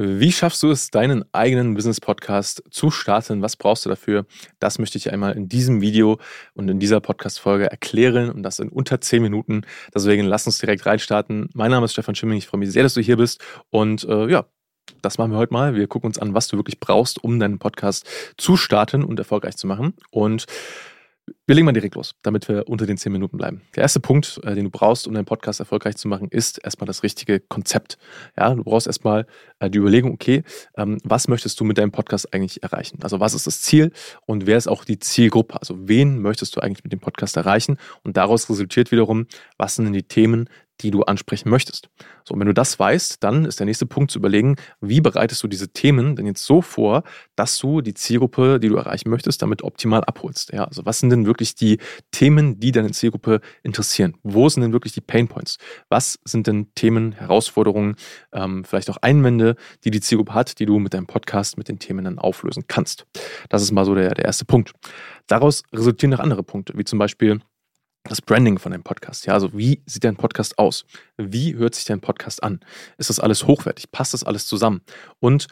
Wie schaffst du es, deinen eigenen Business-Podcast zu starten? Was brauchst du dafür? Das möchte ich einmal in diesem Video und in dieser Podcast-Folge erklären und das in unter 10 Minuten. Deswegen lass uns direkt reinstarten. Mein Name ist Stefan Schimming. Ich freue mich sehr, dass du hier bist. Und äh, ja, das machen wir heute mal. Wir gucken uns an, was du wirklich brauchst, um deinen Podcast zu starten und erfolgreich zu machen. Und wir legen mal direkt los, damit wir unter den 10 Minuten bleiben. Der erste Punkt, äh, den du brauchst, um deinen Podcast erfolgreich zu machen, ist erstmal das richtige Konzept. Ja, du brauchst erstmal äh, die Überlegung, okay, ähm, was möchtest du mit deinem Podcast eigentlich erreichen? Also was ist das Ziel und wer ist auch die Zielgruppe? Also wen möchtest du eigentlich mit dem Podcast erreichen? Und daraus resultiert wiederum, was sind denn die Themen, die du ansprechen möchtest. So, und wenn du das weißt, dann ist der nächste Punkt zu überlegen, wie bereitest du diese Themen denn jetzt so vor, dass du die Zielgruppe, die du erreichen möchtest, damit optimal abholst. Ja, also was sind denn wirklich die Themen, die deine Zielgruppe interessieren? Wo sind denn wirklich die Pain Points? Was sind denn Themen, Herausforderungen, ähm, vielleicht auch Einwände, die die Zielgruppe hat, die du mit deinem Podcast, mit den Themen dann auflösen kannst? Das ist mal so der, der erste Punkt. Daraus resultieren noch andere Punkte, wie zum Beispiel, das Branding von deinem Podcast. Ja, also wie sieht dein Podcast aus? Wie hört sich dein Podcast an? Ist das alles hochwertig? Passt das alles zusammen? Und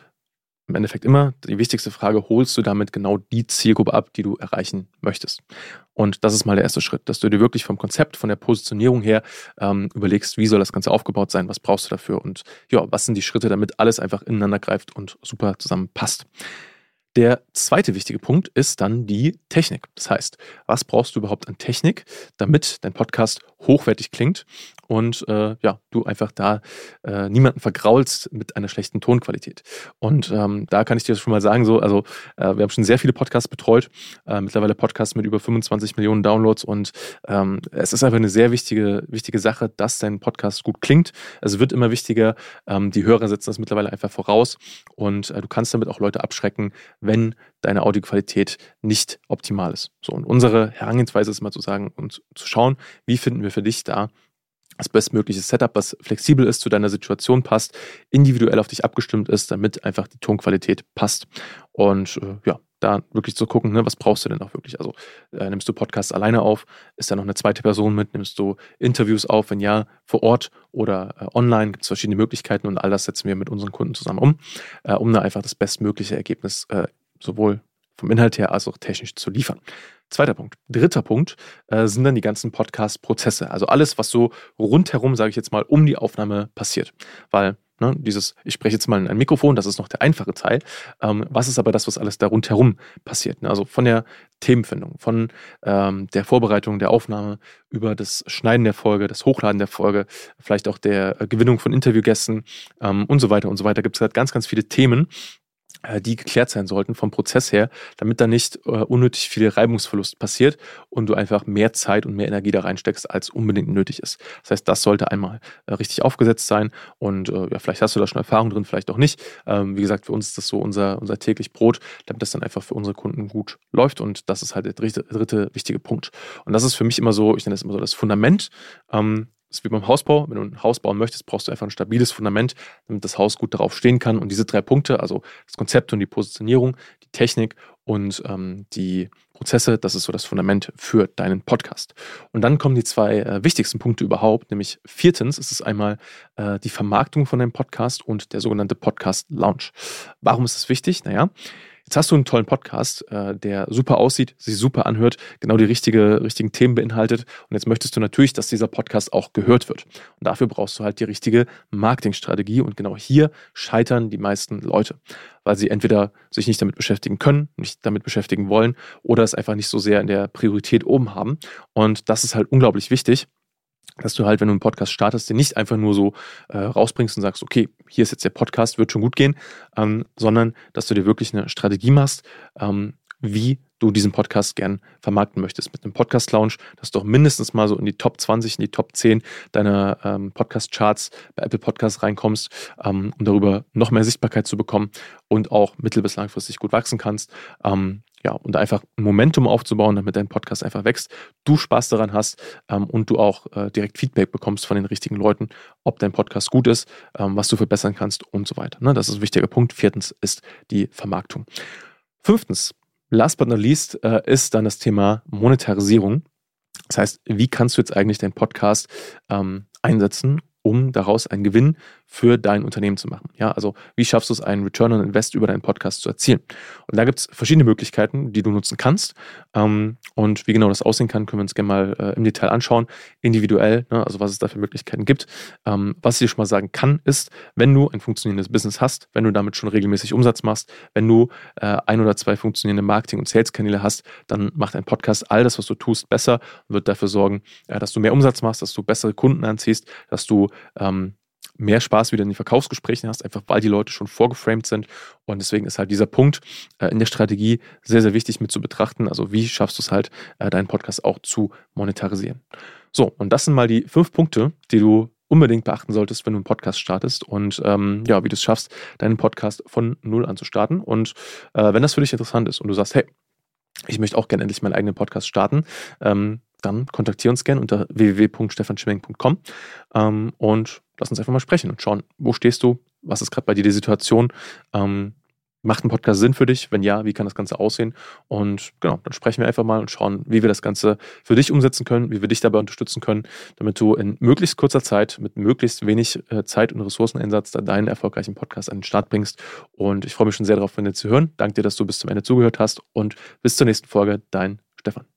im Endeffekt immer die wichtigste Frage, holst du damit genau die Zielgruppe ab, die du erreichen möchtest? Und das ist mal der erste Schritt, dass du dir wirklich vom Konzept, von der Positionierung her ähm, überlegst, wie soll das Ganze aufgebaut sein, was brauchst du dafür und ja, was sind die Schritte, damit alles einfach ineinander greift und super zusammenpasst. Der zweite wichtige Punkt ist dann die Technik. Das heißt, was brauchst du überhaupt an Technik, damit dein Podcast hochwertig klingt und äh, ja, du einfach da äh, niemanden vergraulst mit einer schlechten Tonqualität. Und ähm, da kann ich dir schon mal sagen, so, also äh, wir haben schon sehr viele Podcasts betreut, äh, mittlerweile Podcasts mit über 25 Millionen Downloads und ähm, es ist einfach eine sehr wichtige, wichtige Sache, dass dein Podcast gut klingt. Es wird immer wichtiger, ähm, die Hörer setzen das mittlerweile einfach voraus und äh, du kannst damit auch Leute abschrecken, wenn deine Audioqualität nicht optimal ist. So, und unsere Herangehensweise ist mal zu sagen und zu schauen, wie finden wir für dich da das bestmögliche Setup, was flexibel ist, zu deiner Situation passt, individuell auf dich abgestimmt ist, damit einfach die Tonqualität passt. Und äh, ja, da wirklich zu gucken, ne, was brauchst du denn auch wirklich? Also äh, nimmst du Podcasts alleine auf? Ist da noch eine zweite Person mit? Nimmst du Interviews auf? Wenn ja, vor Ort oder äh, online? Gibt es verschiedene Möglichkeiten und all das setzen wir mit unseren Kunden zusammen um, äh, um da einfach das bestmögliche Ergebnis äh, sowohl vom Inhalt her als auch technisch zu liefern. Zweiter Punkt. Dritter Punkt äh, sind dann die ganzen Podcast-Prozesse. Also alles, was so rundherum, sage ich jetzt mal, um die Aufnahme passiert. Weil ne, dieses, ich spreche jetzt mal in ein Mikrofon, das ist noch der einfache Teil. Ähm, was ist aber das, was alles da rundherum passiert? Ne? Also von der Themenfindung, von ähm, der Vorbereitung der Aufnahme über das Schneiden der Folge, das Hochladen der Folge, vielleicht auch der äh, Gewinnung von Interviewgästen ähm, und so weiter und so weiter. Gibt es halt ganz, ganz viele Themen, die geklärt sein sollten vom Prozess her, damit da nicht äh, unnötig viel Reibungsverlust passiert und du einfach mehr Zeit und mehr Energie da reinsteckst, als unbedingt nötig ist. Das heißt, das sollte einmal äh, richtig aufgesetzt sein und äh, ja, vielleicht hast du da schon Erfahrung drin, vielleicht auch nicht. Ähm, wie gesagt, für uns ist das so unser, unser täglich Brot, damit das dann einfach für unsere Kunden gut läuft und das ist halt der dritte, dritte wichtige Punkt. Und das ist für mich immer so, ich nenne das immer so das Fundament. Ähm, das ist wie beim Hausbau. Wenn du ein Haus bauen möchtest, brauchst du einfach ein stabiles Fundament, damit das Haus gut darauf stehen kann. Und diese drei Punkte, also das Konzept und die Positionierung, die Technik und ähm, die Prozesse, das ist so das Fundament für deinen Podcast. Und dann kommen die zwei äh, wichtigsten Punkte überhaupt, nämlich viertens ist es einmal äh, die Vermarktung von deinem Podcast und der sogenannte Podcast Launch. Warum ist das wichtig? Naja, Jetzt hast du einen tollen Podcast, äh, der super aussieht, sich super anhört, genau die richtige, richtigen Themen beinhaltet. Und jetzt möchtest du natürlich, dass dieser Podcast auch gehört wird. Und dafür brauchst du halt die richtige Marketingstrategie. Und genau hier scheitern die meisten Leute, weil sie entweder sich nicht damit beschäftigen können, nicht damit beschäftigen wollen oder es einfach nicht so sehr in der Priorität oben haben. Und das ist halt unglaublich wichtig dass du halt, wenn du einen Podcast startest, den nicht einfach nur so äh, rausbringst und sagst, okay, hier ist jetzt der Podcast, wird schon gut gehen, ähm, sondern dass du dir wirklich eine Strategie machst, ähm, wie du diesen Podcast gern vermarkten möchtest. Mit einem Podcast-Lounge, dass du auch mindestens mal so in die Top 20, in die Top 10 deiner ähm, Podcast-Charts bei Apple Podcasts reinkommst, ähm, um darüber noch mehr Sichtbarkeit zu bekommen und auch mittel- bis langfristig gut wachsen kannst. Ähm, ja, und einfach ein Momentum aufzubauen, damit dein Podcast einfach wächst, du Spaß daran hast ähm, und du auch äh, direkt Feedback bekommst von den richtigen Leuten, ob dein Podcast gut ist, ähm, was du verbessern kannst und so weiter. Ne? Das ist ein wichtiger Punkt. Viertens ist die Vermarktung. Fünftens, last but not least, äh, ist dann das Thema Monetarisierung. Das heißt, wie kannst du jetzt eigentlich deinen Podcast ähm, einsetzen, um daraus einen Gewinn für dein Unternehmen zu machen. Ja, also wie schaffst du es, einen Return on Invest über deinen Podcast zu erzielen? Und da gibt es verschiedene Möglichkeiten, die du nutzen kannst. Ähm, und wie genau das aussehen kann, können wir uns gerne mal äh, im Detail anschauen, individuell, ne, also was es da für Möglichkeiten gibt. Ähm, was ich dir schon mal sagen kann, ist, wenn du ein funktionierendes Business hast, wenn du damit schon regelmäßig Umsatz machst, wenn du äh, ein oder zwei funktionierende Marketing- und Sales-Kanäle hast, dann macht ein Podcast all das, was du tust, besser und wird dafür sorgen, äh, dass du mehr Umsatz machst, dass du bessere Kunden anziehst, dass du ähm, mehr Spaß wieder in den Verkaufsgesprächen hast, einfach weil die Leute schon vorgeframed sind. Und deswegen ist halt dieser Punkt äh, in der Strategie sehr, sehr wichtig mit zu betrachten. Also wie schaffst du es halt, äh, deinen Podcast auch zu monetarisieren. So, und das sind mal die fünf Punkte, die du unbedingt beachten solltest, wenn du einen Podcast startest und ähm, ja, wie du es schaffst, deinen Podcast von null an zu starten. Und äh, wenn das für dich interessant ist und du sagst, hey, ich möchte auch gerne endlich meinen eigenen Podcast starten, ähm, dann kontaktiere uns gerne unter www.stefanschmeling.com ähm, und lass uns einfach mal sprechen und schauen, wo stehst du, was ist gerade bei dir die Situation, ähm, Macht ein Podcast Sinn für dich? Wenn ja, wie kann das Ganze aussehen? Und genau, dann sprechen wir einfach mal und schauen, wie wir das Ganze für dich umsetzen können, wie wir dich dabei unterstützen können, damit du in möglichst kurzer Zeit mit möglichst wenig äh, Zeit und Ressourceneinsatz deinen erfolgreichen Podcast an den Start bringst. Und ich freue mich schon sehr darauf, von dir zu hören. Danke dir, dass du bis zum Ende zugehört hast und bis zur nächsten Folge. Dein Stefan.